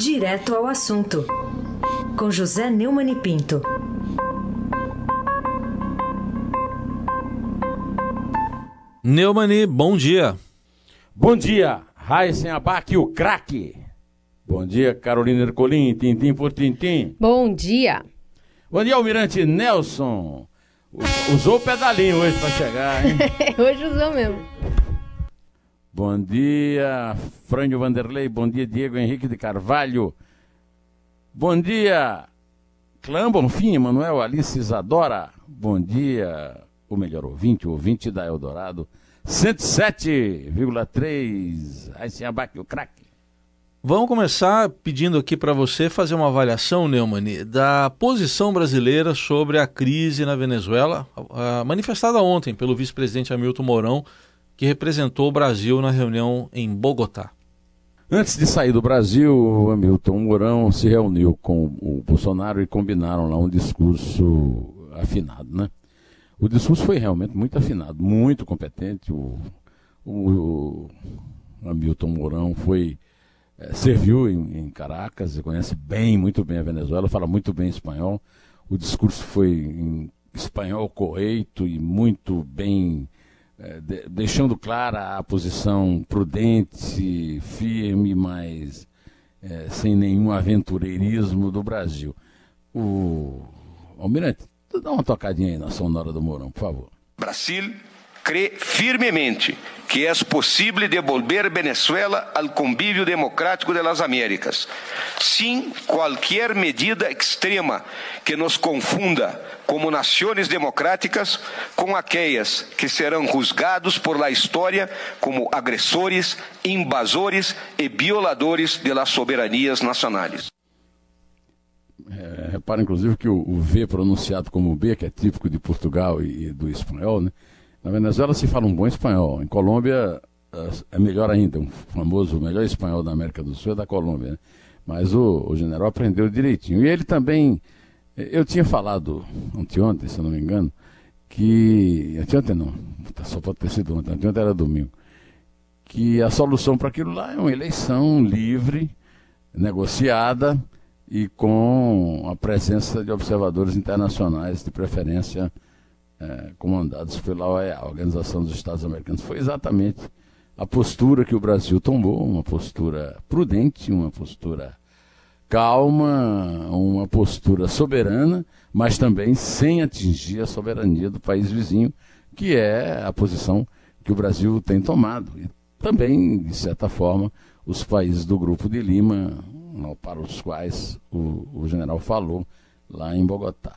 Direto ao assunto, com José Neumann e Pinto. Neumani, bom dia. Bom dia, Raíssen Abac, o craque. Bom dia, Carolina Ercolim, tintim por tintim. Bom dia. Bom dia, Almirante Nelson. Usou o pedalinho hoje para chegar, hein? hoje usou mesmo. Bom dia, Frânio Vanderlei. Bom dia, Diego Henrique de Carvalho. Bom dia, Clã Bonfim, Manuel Alice Isadora. Bom dia, o melhor ouvinte, o ouvinte da Eldorado. 107,3. Aí sim, abaque o craque. Vamos começar pedindo aqui para você fazer uma avaliação, Neumann, da posição brasileira sobre a crise na Venezuela, manifestada ontem pelo vice-presidente Hamilton Mourão, que representou o Brasil na reunião em Bogotá. Antes de sair do Brasil, o Hamilton Mourão se reuniu com o Bolsonaro e combinaram lá um discurso afinado, né? O discurso foi realmente muito afinado, muito competente. O, o, o Hamilton Mourão foi é, serviu em, em, Caracas, conhece bem, muito bem a Venezuela, fala muito bem espanhol. O discurso foi em espanhol correto e muito bem, de, deixando clara a posição prudente, firme, mas é, sem nenhum aventureirismo do Brasil. O Almirante, dá uma tocadinha aí na sonora do Mourão, por favor. Brasil cree firmemente que es posible devolver Venezuela al convivio democrático de Américas, sin cualquier medida extrema que nos confunda como naciones democráticas com aquellas que serão juzgados por la historia como agressores, invasores e violadores de las soberanías nacionales. É, repara, inclusive, que o, o, V pronunciado como B, que é típico de Portugal e, e do espanhol, né? Na Venezuela se fala um bom espanhol. Em Colômbia é, é melhor ainda. Um famoso, o melhor espanhol da América do Sul é da Colômbia. Né? Mas o, o, general aprendeu direitinho. E ele também. Eu tinha falado anteontem, se eu não me engano, que. Anteontem não, só pode ter sido ontem, anteontem era domingo. Que a solução para aquilo lá é uma eleição livre, negociada e com a presença de observadores internacionais, de preferência é, comandados pela OEA, Organização dos Estados Americanos. Foi exatamente a postura que o Brasil tomou, uma postura prudente, uma postura calma, uma postura soberana, mas também sem atingir a soberania do país vizinho, que é a posição que o Brasil tem tomado. E também, de certa forma, os países do Grupo de Lima, para os quais o, o general falou lá em Bogotá.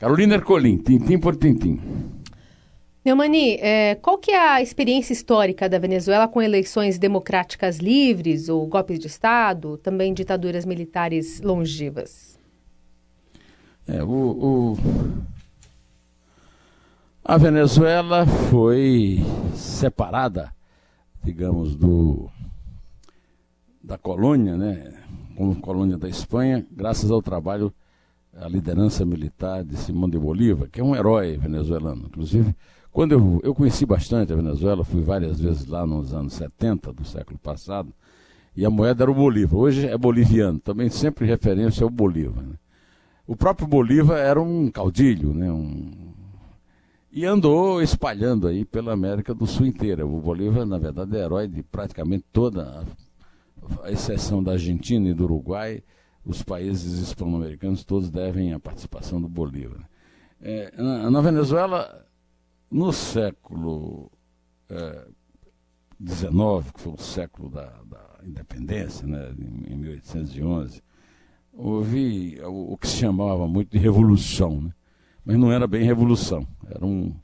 Carolina Ercolim, tintim por tintim. Neumani, é, qual que é a experiência histórica da Venezuela com eleições democráticas livres ou golpes de Estado, também ditaduras militares longevas? É, o, o... A Venezuela foi separada, digamos, do da colônia, né, como colônia da Espanha, graças ao trabalho a liderança militar de Simão de Bolívar, que é um herói venezuelano. Inclusive, quando eu, eu conheci bastante a Venezuela, fui várias vezes lá nos anos 70 do século passado, e a moeda era o Bolívar. Hoje é boliviano, também sempre referência ao Bolívar. Né? O próprio Bolívar era um caudilho, né? Um... e andou espalhando aí pela América do Sul inteira. O Bolívar, na verdade, é herói de praticamente toda, a exceção da Argentina e do Uruguai, os países hispano-americanos todos devem a participação do Bolívar. É, na, na, Venezuela, no século XIX, é, que foi o século da, da independência, né, em, em 1811, houve o, o, que se chamava muito de revolução, né? mas não era bem revolução, era um,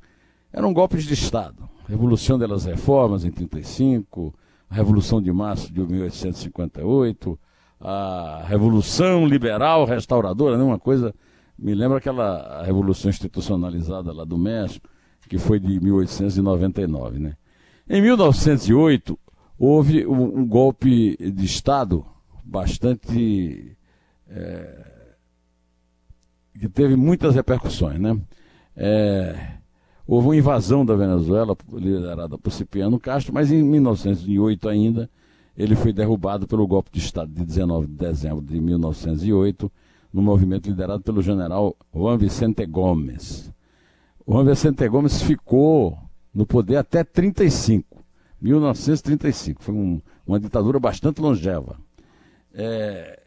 era um golpe de Estado. Revolução das Reformas em 1935, a Revolução de Março de 1858, a Revolução Liberal Restauradora, né? uma coisa, me lembra aquela Revolução Institucionalizada lá do México, que foi de 1899. Né? Em 1908, houve um, golpe de Estado bastante. É, que teve muitas repercussões. Né? É, houve uma invasão da Venezuela, liderada por Cipriano Castro, mas em 1908 ainda ele foi derrubado pelo golpe de Estado de 19 de dezembro de 1908, no movimento liderado pelo general Juan Vicente Gomes. Juan Vicente Gomes ficou no poder até 35, 1935. Foi um, uma ditadura bastante longeva. É,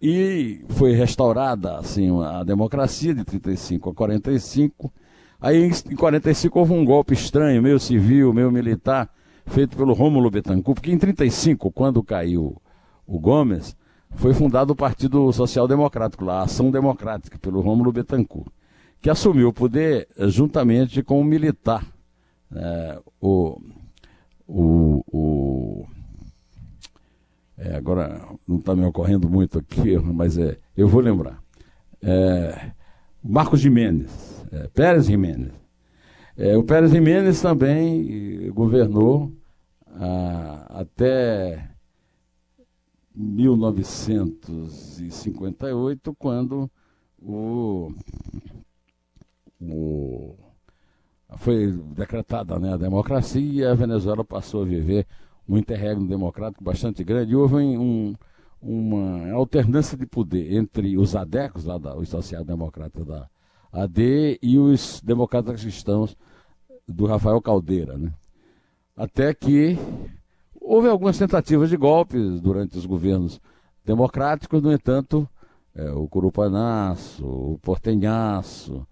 e foi restaurada assim, a democracia de 35 a 45. Aí em 45 houve um golpe estranho, meio civil, meio militar, feito pelo Rômulo Betancourt, porque em 35, quando caiu o Gomes, foi fundado o Partido Social Democrático, lá, a Ação Democrática, pelo Rômulo Betancourt, que assumiu o poder eh, juntamente com o militar, é, o, o, o é, agora não está me ocorrendo muito aqui, mas é, eu vou lembrar. É, Marcos Jimenez, é, Pérez Jimenez. É, o Pérez Jimenez também governou ah, até 1958, quando o, o, foi decretada né, a democracia e a Venezuela passou a viver um interregno democrático bastante grande. E houve um, uma alternância de poder entre os adecos, lá da, os social-democratas da AD, e os democratas cristãos do Rafael Caldeira. Né? Até que Houve algumas tentativas de golpes durante os governos democráticos, no entanto, é, o Curupanaço, o Portenhaço,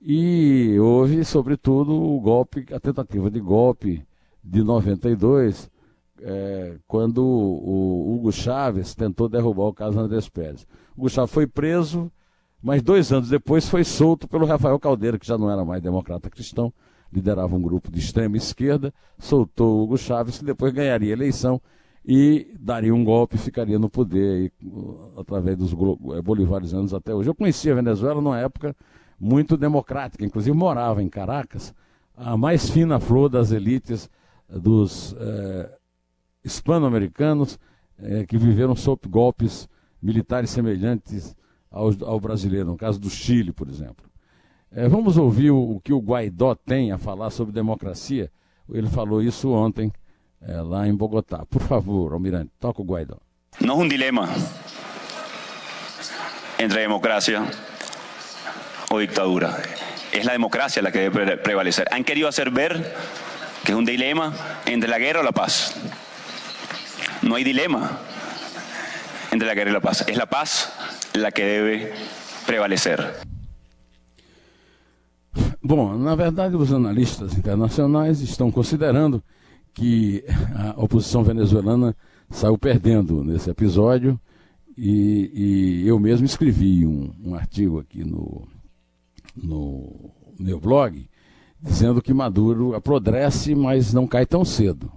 e houve, sobretudo, o golpe, a tentativa de golpe de 92, é, quando o Hugo Chávez tentou derrubar o caso Andrés Pérez. O Hugo Chávez foi preso, mas dois anos depois foi solto pelo Rafael Caldeira, que já não era mais democrata cristão, liderava um grupo de extrema esquerda, soltou Hugo Chávez, que depois ganharia a eleição e daria um golpe e ficaria no poder aí, através dos eh, bolivarianos até hoje. Eu conhecia a Venezuela numa época muito democrática, inclusive morava em Caracas, a mais fina flor das elites eh, dos eh, hispano-americanos eh, que viveram sob golpes militares semelhantes ao, ao brasileiro, no caso do Chile, por exemplo. É, vamos ouvir o, o, que o Guaidó tem a falar sobre democracia. Ele falou isso ontem é, lá em Bogotá. Por favor, Almirante, toca o Guaidó. Não é um dilema entre a democracia ou ditadura. É a democracia a que deve prevalecer. Han querido hacer ver que é um dilema entre a guerra ou a paz. Não há dilema entre a guerra e a paz. É a paz a que deve prevalecer. Bom, na verdade, os analistas internacionais estão considerando que a oposição venezuelana saiu perdendo nesse episódio e, e eu mesmo escrevi um, um, artigo aqui no, no meu blog dizendo que Maduro apodrece, mas não cai tão cedo.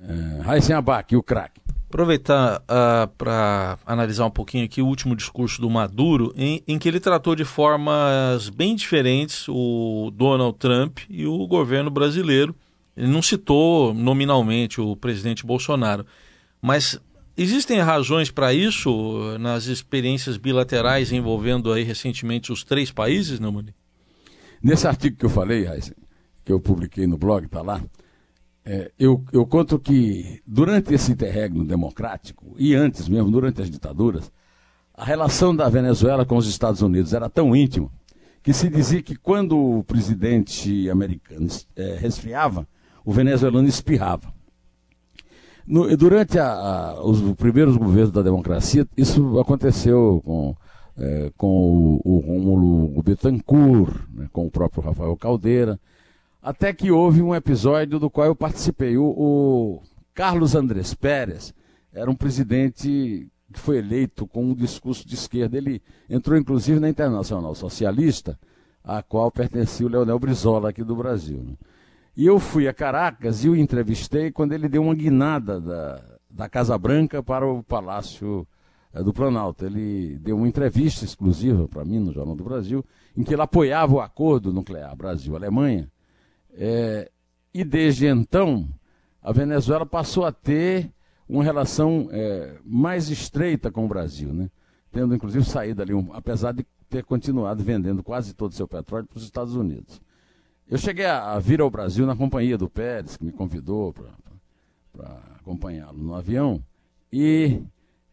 É, Raíssen Abac, o craque. Aproveitar uh, ah, para analisar um pouquinho aqui o último discurso do Maduro, em, em, que ele tratou de formas bem diferentes o Donald Trump e o governo brasileiro. Ele não citou nominalmente o presidente Bolsonaro, mas existem razões para isso nas experiências bilaterais envolvendo aí recentemente os três países, não, Mani? Nesse artigo que eu falei, que eu publiquei no blog, está lá, é, eu, eu conto que durante esse interregno democrático, e antes mesmo, durante as ditaduras, a relação da Venezuela com os Estados Unidos era tão íntima que se dizia que quando o presidente americano é, resfriava, o venezuelano espirrava. No, durante a, a, os primeiros governos da democracia, isso aconteceu com, é, com o, o Rômulo Betancourt, né, com o próprio Rafael Caldeira, até que houve um episódio do qual eu participei. O, o Carlos Andrés Pérez era um presidente que foi eleito com um discurso de esquerda. Ele entrou inclusive na Internacional Socialista, a qual pertencia o Leonel Brizola aqui do Brasil. Né? E eu fui a Caracas e o entrevistei quando ele deu uma guinada da, da Casa Branca para o Palácio é, do Planalto. Ele deu uma entrevista exclusiva para mim no Jornal do Brasil, em que ele apoiava o acordo nuclear Brasil-Alemanha é, e desde então, a Venezuela passou a ter uma relação é, mais estreita com o Brasil, né? tendo inclusive saído ali, um, apesar de ter continuado vendendo quase todo o seu petróleo para os Estados Unidos. Eu cheguei a, a, vir ao Brasil na companhia do Pérez, que me convidou para acompanhá-lo no avião, e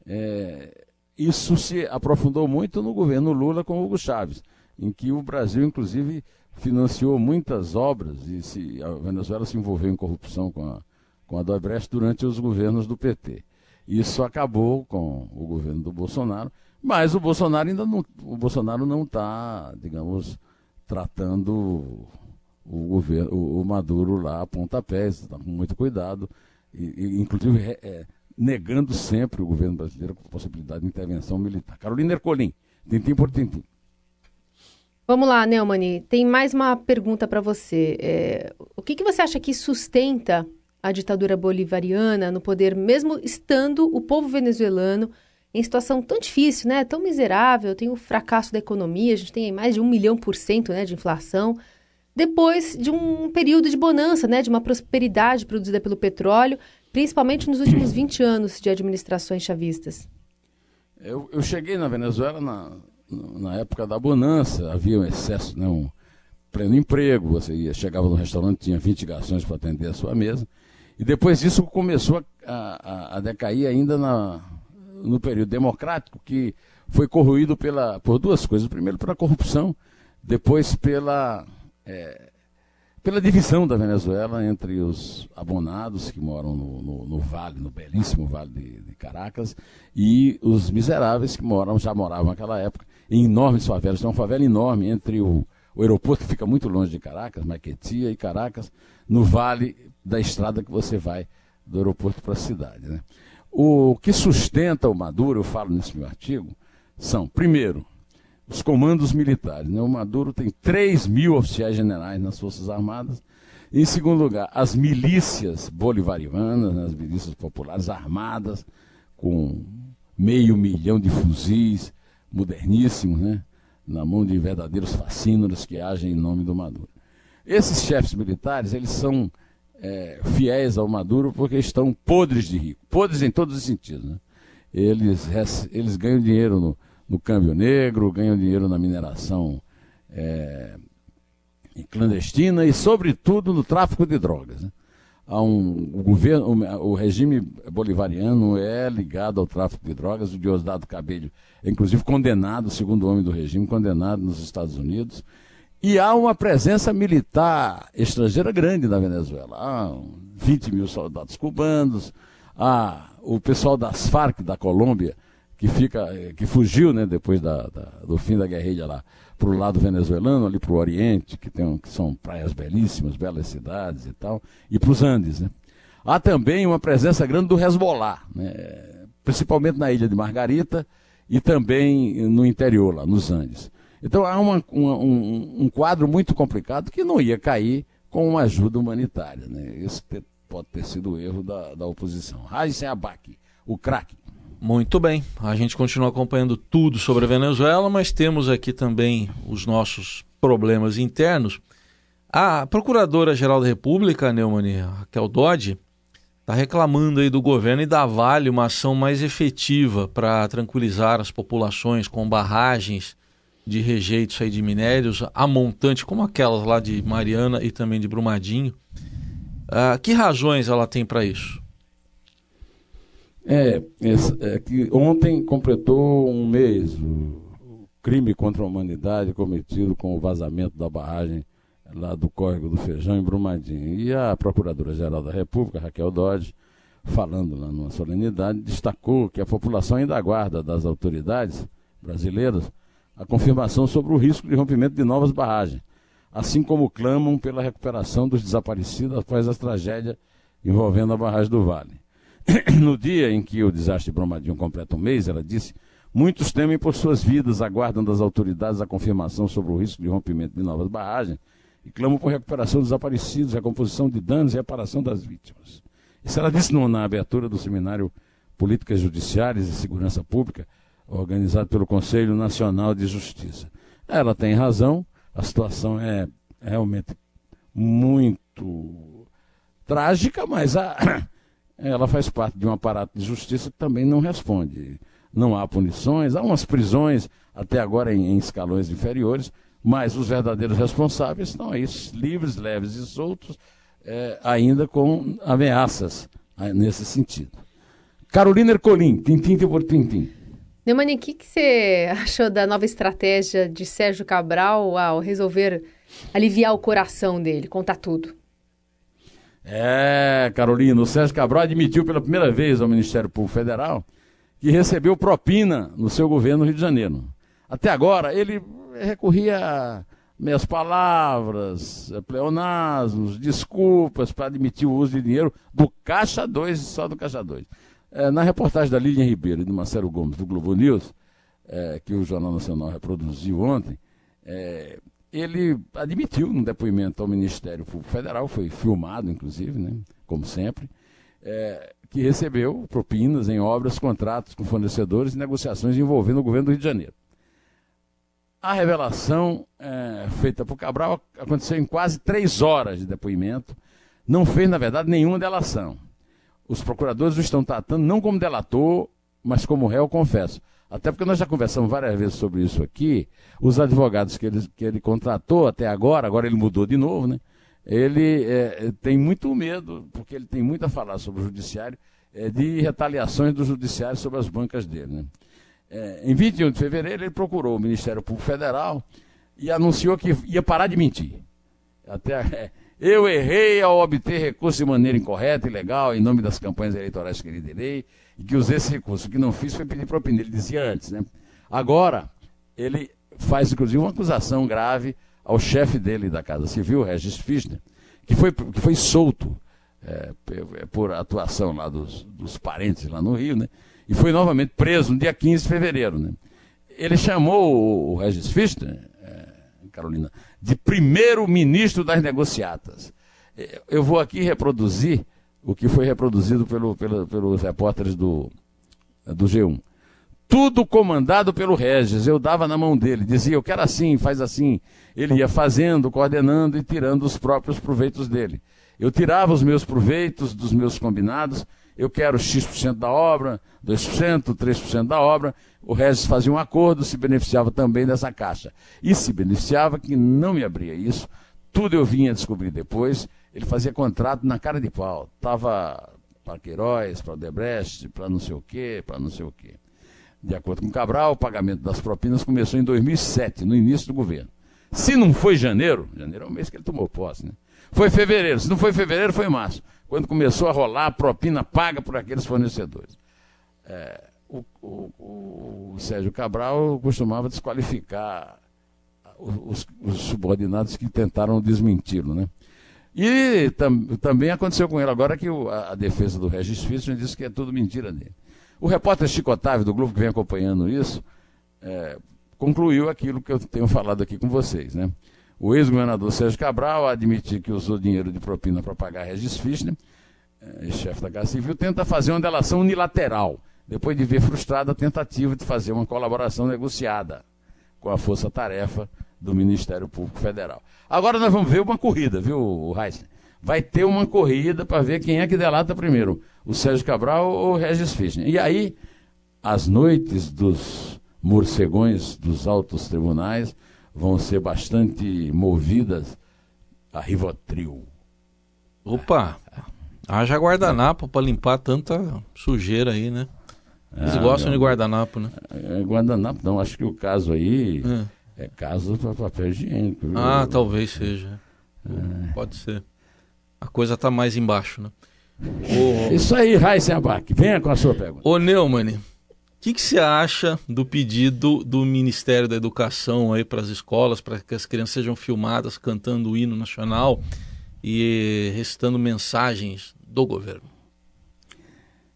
é, isso se aprofundou muito no governo Lula com Hugo Chávez, em que o Brasil, inclusive, financiou muitas obras e se, a Venezuela se envolveu em corrupção com a, com a Odebrecht durante os governos do PT. Isso acabou com o governo do Bolsonaro, mas o Bolsonaro ainda não, o Bolsonaro não está, digamos, tratando o governo, o, Maduro lá a pontapés, está com muito cuidado, e, e inclusive é, negando sempre o governo brasileiro com a possibilidade de intervenção militar. Carolina Ercolim, tintim por tintim. Vamos lá, Neumani, tem mais uma pergunta para você. É, o que, que você acha que sustenta a ditadura bolivariana no poder, mesmo estando o povo venezuelano em situação tão difícil, né? tão miserável, tem o fracasso da economia, a gente tem mais de um milhão por cento né, de inflação, depois de um período de bonança, né, de uma prosperidade produzida pelo petróleo, principalmente nos últimos 20 anos de administrações chavistas? Eu, eu cheguei na Venezuela na, na época da bonança, havia um excesso, né, um pleno emprego, você ia, chegava no restaurante, tinha 20 garçons para atender a sua mesa, e depois disso começou a, a, a decair ainda na, no período democrático, que foi corroído pela, por duas coisas. Primeiro, pela corrupção, depois pela é, pela divisão da Venezuela entre os abonados que moram no, no, no vale, no belíssimo vale de, de, Caracas, e os miseráveis que moram, já moravam naquela época, em enormes favelas. Tem uma favela enorme entre o, o aeroporto que fica muito longe de Caracas, Maquetia e Caracas, no vale da estrada que você vai do aeroporto para a cidade. Né? O que sustenta o Maduro, eu falo nesse meu artigo, são, primeiro, os comandos militares. Né? O Maduro tem 3 mil oficiais generais nas Forças Armadas. Em segundo lugar, as milícias bolivarianas, né? as milícias populares armadas, com meio milhão de fuzis moderníssimos, né? na mão de verdadeiros fascínoros que agem em nome do Maduro. Esses chefes militares, eles são é, fiéis ao Maduro porque estão podres de rico, podres em todos os sentidos. Né? Eles, eles ganham dinheiro no, no câmbio negro, ganham dinheiro na mineração é, clandestina e, sobretudo, no tráfico de drogas. Né? Há um, o, governo, o, regime bolivariano é ligado ao tráfico de drogas. O Diosdado Cabello é, inclusive, condenado, segundo o homem do regime, condenado nos Estados Unidos. E há uma presença militar estrangeira grande na Venezuela. Há 20 mil soldados cubanos, há o pessoal das Farc da Colômbia que fica, eh, que fugiu, né, depois da, da do fim da guerrilha lá, para o lado venezuelano, ali para o Oriente, que, tem, que são praias belíssimas, belas cidades e tal, e para os Andes, né. Há também uma presença grande do Hezbollah, né, principalmente na ilha de Margarita e também no interior, lá nos Andes. Então há uma, uma, um, um, quadro muito complicado que não ia cair com uma ajuda humanitária. Né? Esse pode ter sido o erro da, da oposição. Raíssen Abac, o craque. Muito bem, a gente continua acompanhando tudo sobre a Venezuela, mas temos aqui também os nossos problemas internos. A Procuradora-Geral da República, Neumann Raquel Dodge, está reclamando aí do governo e da Vale uma ação mais efetiva para tranquilizar as populações com barragens de rejeitos aí de minérios a montante, como aquelas lá de Mariana e também de Brumadinho. Uh, que razões ela tem para isso? É, é, que ontem completou um mês o, crime contra a humanidade cometido com o vazamento da barragem lá do Córrego do Feijão em Brumadinho. E a Procuradora-Geral da República, Raquel Dodge, falando lá numa solenidade, destacou que a população ainda aguarda das autoridades brasileiras a confirmação sobre o risco de rompimento de novas barragens, assim como clamam pela recuperação dos desaparecidos após a tragédia envolvendo a barragem do Vale. no dia em que o desastre de Brumadinho completa um mês, ela disse, muitos temem por suas vidas, aguardam das autoridades a confirmação sobre o risco de rompimento de novas barragens e clamam por recuperação dos desaparecidos, recomposição de danos e reparação das vítimas. Isso ela disse no, na abertura do seminário Políticas Judiciárias e Segurança Pública, organizado pelo Conselho Nacional de Justiça. Ela tem razão, a situação é realmente muito trágica, mas a, ela faz parte de um aparato de justiça que também não responde. Não há punições, há umas prisões, até agora em, em escalões inferiores, mas os verdadeiros responsáveis estão aí livres, leves e soltos, é, ainda com ameaças nesse sentido. Carolina Ercolim, tintim por tintim. Neumani, o que, que você achou da nova estratégia de Sérgio Cabral ao resolver aliviar o coração dele, contar tudo? É, Carolina, o Sérgio Cabral admitiu pela primeira vez ao Ministério Público Federal que recebeu propina no seu governo no Rio de Janeiro. Até agora, ele recorria a meias palavras, pleonasmos, desculpas para admitir o uso de dinheiro do Caixa 2 e só do Caixa 2. É, na reportagem da Lilian Ribeiro e do Marcelo Gomes, do Globo News, é, que o Jornal Nacional reproduziu ontem, é, ele admitiu no depoimento ao Ministério Público Federal, foi filmado, inclusive, né, como sempre, é, que recebeu propinas em obras, contratos com fornecedores e negociações envolvendo o governo do Rio de Janeiro. A revelação é, feita por Cabral aconteceu em quase três horas de depoimento. Não fez, na verdade, nenhuma delação. Os procuradores o estão tratando não como delator, mas como réu, confesso. Até porque nós já conversamos várias vezes sobre isso aqui. Os advogados que ele, que ele contratou até agora, agora ele mudou de novo, né? Ele é, tem muito medo, porque ele tem muito a falar sobre o judiciário, é, de retaliações do judiciário sobre as bancas dele. Né? É, em 21 de fevereiro, ele procurou o Ministério Público Federal e anunciou que ia parar de mentir. Até, é, eu errei ao obter recurso de maneira incorreta, ilegal, em nome das campanhas eleitorais que liderei, e que usei esse recurso. O que não fiz foi pedir propina, ele dizia antes. Né? Agora, ele faz, inclusive, uma acusação grave ao chefe dele da Casa Civil, Regis Fischner, que foi, que foi solto é, por atuação lá dos, dos parentes lá no Rio, né? e foi novamente preso no dia 15 de fevereiro. Né? Ele chamou o, Regis Fichter, é, Carolina, de primeiro-ministro das negociatas. É, eu vou aqui reproduzir o que foi reproduzido pelo, pelo, pelos repórteres do, do G1. Tudo comandado pelo Regis, eu dava na mão dele, dizia, eu quero assim, faz assim. Ele ia fazendo, coordenando e tirando os próprios proveitos dele. Eu tirava os meus proveitos dos meus combinados eu quero X% da obra, 2%, 3% da obra. O Regis fazia um acordo, se beneficiava também dessa caixa. E se beneficiava que não me abria isso. Tudo eu vinha descobrir depois. Ele fazia contrato na cara de pau. Estava para Queiroz, para Odebrecht, para não sei o quê, para não sei o quê. De acordo com Cabral, o pagamento das propinas começou em 2007, no início do governo. Se não foi janeiro, janeiro é o mês que ele tomou posse, né? Foi fevereiro. Se não foi fevereiro, foi março quando começou a rolar a propina paga por aqueles fornecedores. É, o, o, o, Sérgio Cabral costumava desqualificar os, os subordinados que tentaram desmenti-lo, né? E tam, também aconteceu com ele agora que o, a, a, defesa do Regis Fischer disse que é tudo mentira dele. O repórter Chico Otávio, do Globo, que vem acompanhando isso, é, concluiu aquilo que eu tenho falado aqui com vocês, né? O ex-governador Sérgio Cabral admitiu que usou dinheiro de propina para pagar Regis Fischner, eh, chefe da Casa Civil, tenta fazer uma delação unilateral, depois de ver frustrada a tentativa de fazer uma colaboração negociada com a força-tarefa do Ministério Público Federal. Agora nós vamos ver uma corrida, viu, Heisen? Vai ter uma corrida para ver quem é que delata primeiro, o Sérgio Cabral ou o Regis Fischner. E aí, as noites dos morcegões dos altos tribunais vão ser bastante movidas a Rivotril. Opa! Haja guardanapo para limpar tanta sujeira aí, né? Eles ah, gostam de guardanapo, né? É, guardanapo não, acho que o caso aí é, é caso para papel higiênico. Viu? Ah, talvez seja. É. Pode ser. A coisa está mais embaixo, né? O... Isso aí, Raíssa Abac, venha com a sua pergunta. Ô Neumann, o que, que você acha do pedido do Ministério da Educação aí para as escolas, para que as crianças sejam filmadas cantando o hino nacional e recitando mensagens do governo?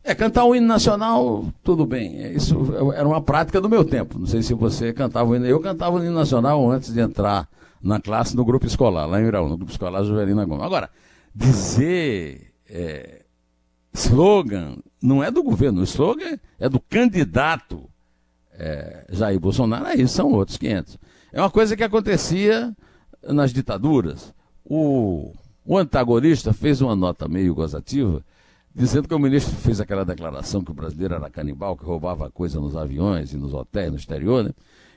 É, cantar o hino nacional, tudo bem. Isso era uma prática do meu tempo. Não sei se você cantava o hino. Eu cantava o hino nacional antes de entrar na classe no grupo escolar, lá em Iraú, no grupo escolar Juvelina Gomes. Agora, dizer é, slogan não é do governo, o slogan é do candidato é, Jair Bolsonaro, aí são outros 500. É uma coisa que acontecia nas ditaduras. O, o antagonista fez uma nota meio gozativa, dizendo que o ministro fez aquela declaração que o brasileiro era canibal, que roubava coisa nos aviões e nos hotéis no exterior, né?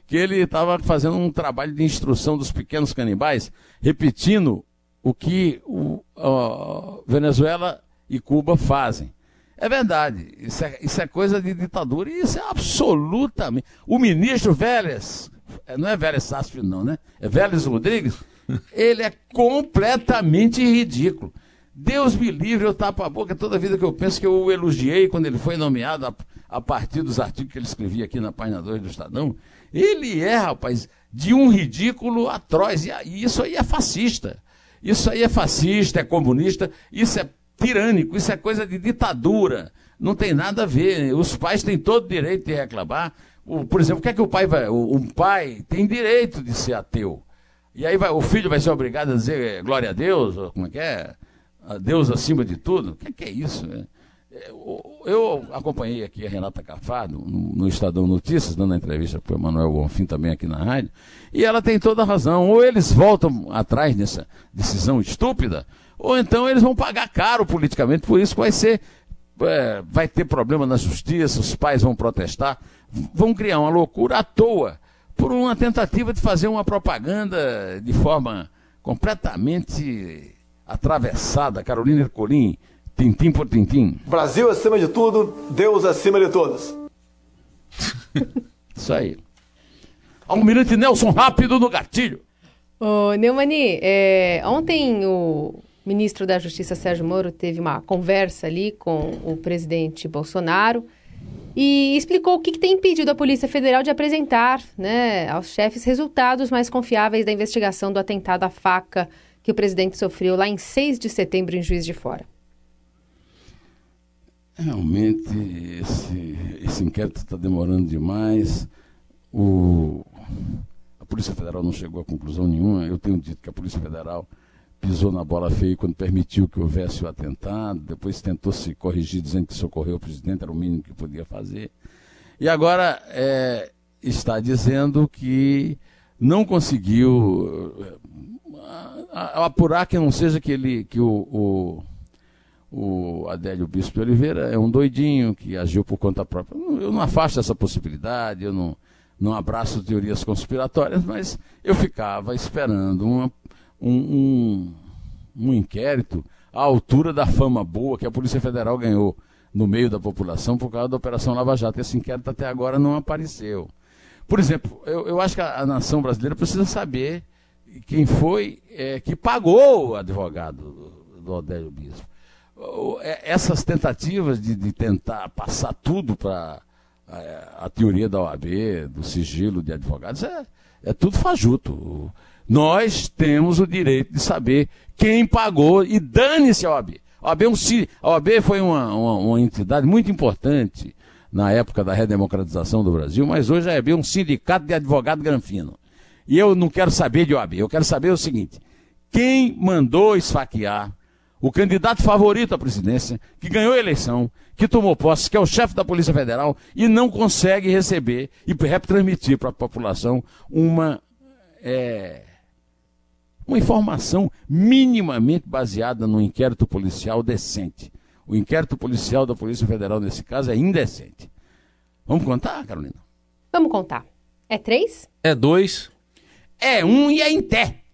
que ele estava fazendo um trabalho de instrução dos pequenos canibais, repetindo o que o, a Venezuela e Cuba fazem É verdade. Isso é, isso é coisa de ditadura e isso é absolutamente. O ministro Vélez, não é Vélez Sassfi, não, né? É Vélez Rodrigues. Ele é completamente ridículo. Deus me livre, eu tapo a boca toda vida que eu penso que eu o elogiei quando ele foi nomeado a, a partir dos artigos que ele escrevia aqui na página 2 do Estadão. Ele é, rapaz, de um ridículo atroz. E, e isso aí é fascista. Isso aí é fascista, é comunista, isso é tirânico, isso é coisa de ditadura. Não tem nada a ver. Os pais têm todo o direito de reclamar. Por exemplo, o que é que o pai vai. Um pai tem direito de ser ateu. E aí vai, o filho vai ser obrigado a dizer é, glória a Deus, ou como é que é? A Deus acima de tudo. O que é, que é isso? Né? Eu acompanhei aqui a Renata Cafado no, no Estadão Notícias, dando a entrevista para o Emanuel Bonfim também aqui na rádio, e ela tem toda a razão. Ou eles voltam atrás nessa decisão estúpida, ou então eles vão pagar caro politicamente, por isso vai ser. É, vai ter problema na justiça, os pais vão protestar, vão criar uma loucura à toa por uma tentativa de fazer uma propaganda de forma completamente atravessada. Carolina Ercolim, tintim por tintim. Brasil acima de tudo, Deus acima de todos. Isso aí. Almirante Nelson, rápido no gatilho. Ô, Neumani, é, ontem o ministro da Justiça Sérgio Moro teve uma conversa ali com o presidente Bolsonaro e explicou o que, que tem impedido a Polícia Federal de apresentar né, aos chefes resultados mais confiáveis da investigação do atentado à faca que o presidente sofreu lá em 6 de setembro em Juiz de Fora. Realmente, esse, esse inquérito está demorando demais. O, a Polícia Federal não chegou a conclusão nenhuma. Eu tenho dito que a Polícia Federal pisou na bola feia quando permitiu que houvesse o atentado, depois tentou se corrigir dizendo que socorreu o presidente, era o mínimo que podia fazer. E agora é, está dizendo que não conseguiu uh, apurar que não seja que, ele, que o, o, o Adélio Bispo de Oliveira é um doidinho que agiu por conta própria. Eu não afasto essa possibilidade, eu não, não abraço teorias conspiratórias, mas eu ficava esperando uma um, um, um inquérito à altura da fama boa que a Polícia Federal ganhou no meio da população por causa da Operação Lava Jato. Esse inquérito até agora não apareceu. Por exemplo, eu, eu acho que a, a nação brasileira precisa saber quem foi é, que pagou o advogado do, Odélio Bispo. É, essas tentativas de, de tentar passar tudo para a, é, a, teoria da OAB, do sigilo de advogados, é, é tudo fajuto. Nós temos o direito de saber quem pagou e dane-se a OAB. A OAB, é um, a OAB foi uma, uma, uma, entidade muito importante na época da redemocratização do Brasil, mas hoje a OAB é um sindicato de advogado granfino. E eu não quero saber de OAB, eu quero saber o seguinte: quem mandou esfaquear o candidato favorito à presidência, que ganhou a eleição, que tomou posse, que é o chefe da Polícia Federal, e não consegue receber e retransmitir para a população uma. É, uma informação minimamente baseada no inquérito policial decente. O inquérito policial da Polícia Federal, nesse caso, é indecente. Vamos contar, Carolina? Vamos contar. É três? É dois. É um e é em té.